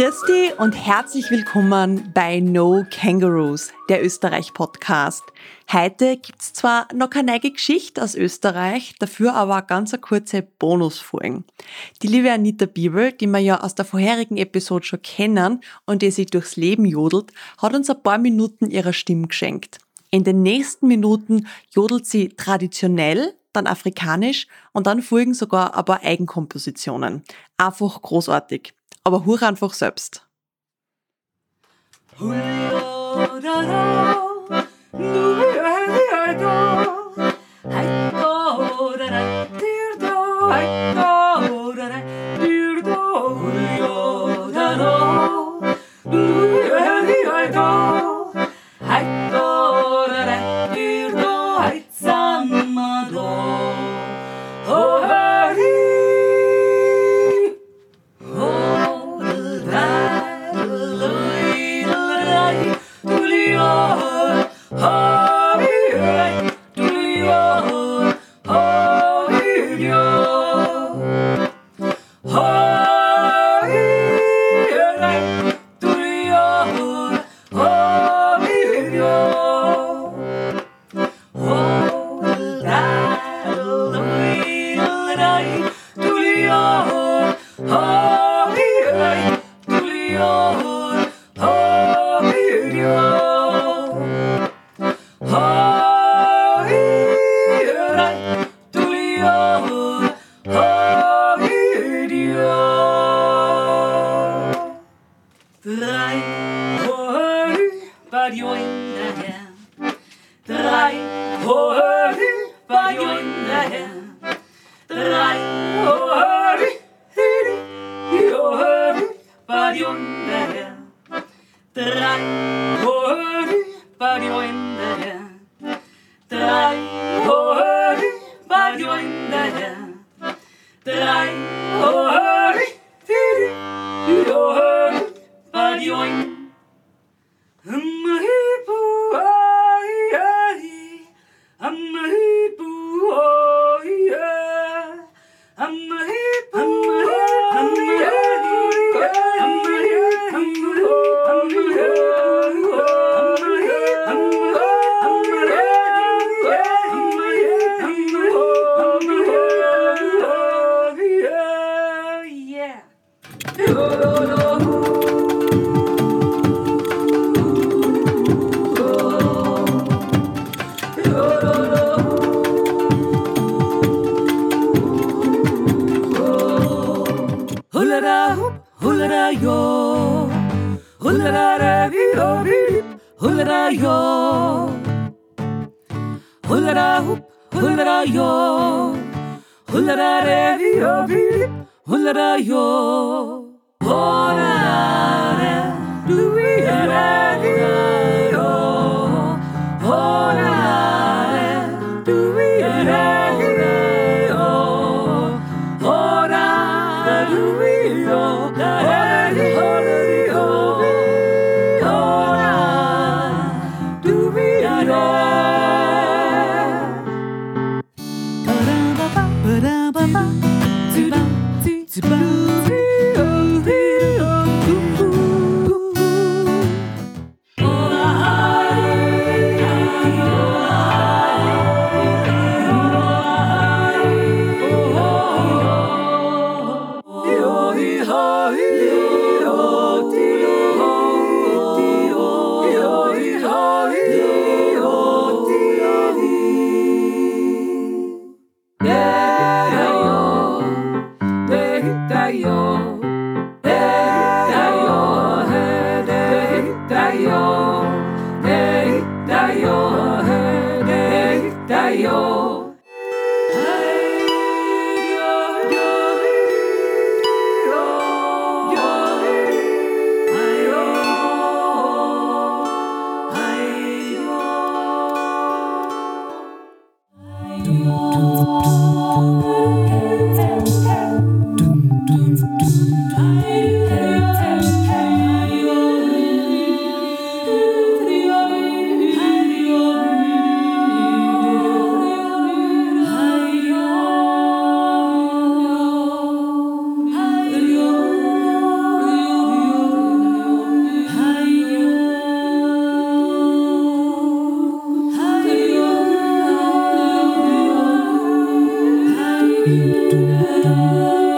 Christi und herzlich willkommen bei No Kangaroos, der Österreich-Podcast. Heute gibt's zwar noch keine neue Geschichte aus Österreich, dafür aber ganz eine kurze Bonusfolgen. Die liebe Anita Bibel, die wir ja aus der vorherigen Episode schon kennen und die sich durchs Leben jodelt, hat uns ein paar Minuten ihrer Stimme geschenkt. In den nächsten Minuten jodelt sie traditionell, dann afrikanisch und dann folgen sogar ein paar Eigenkompositionen. Einfach großartig. Aber hör einfach selbst. Hori ba yondahen. Drai hori hiri hori ba yondahen. Drai hori ba yondahen. Hulera hoop, hulera yo. Hulera ravi ori, hulera yo. Hulera hoop, hulera yo. Hulera ravi ori, hulera yo. Hulera, do we It's blue. たよ。できたよ。できたよ。Yeah.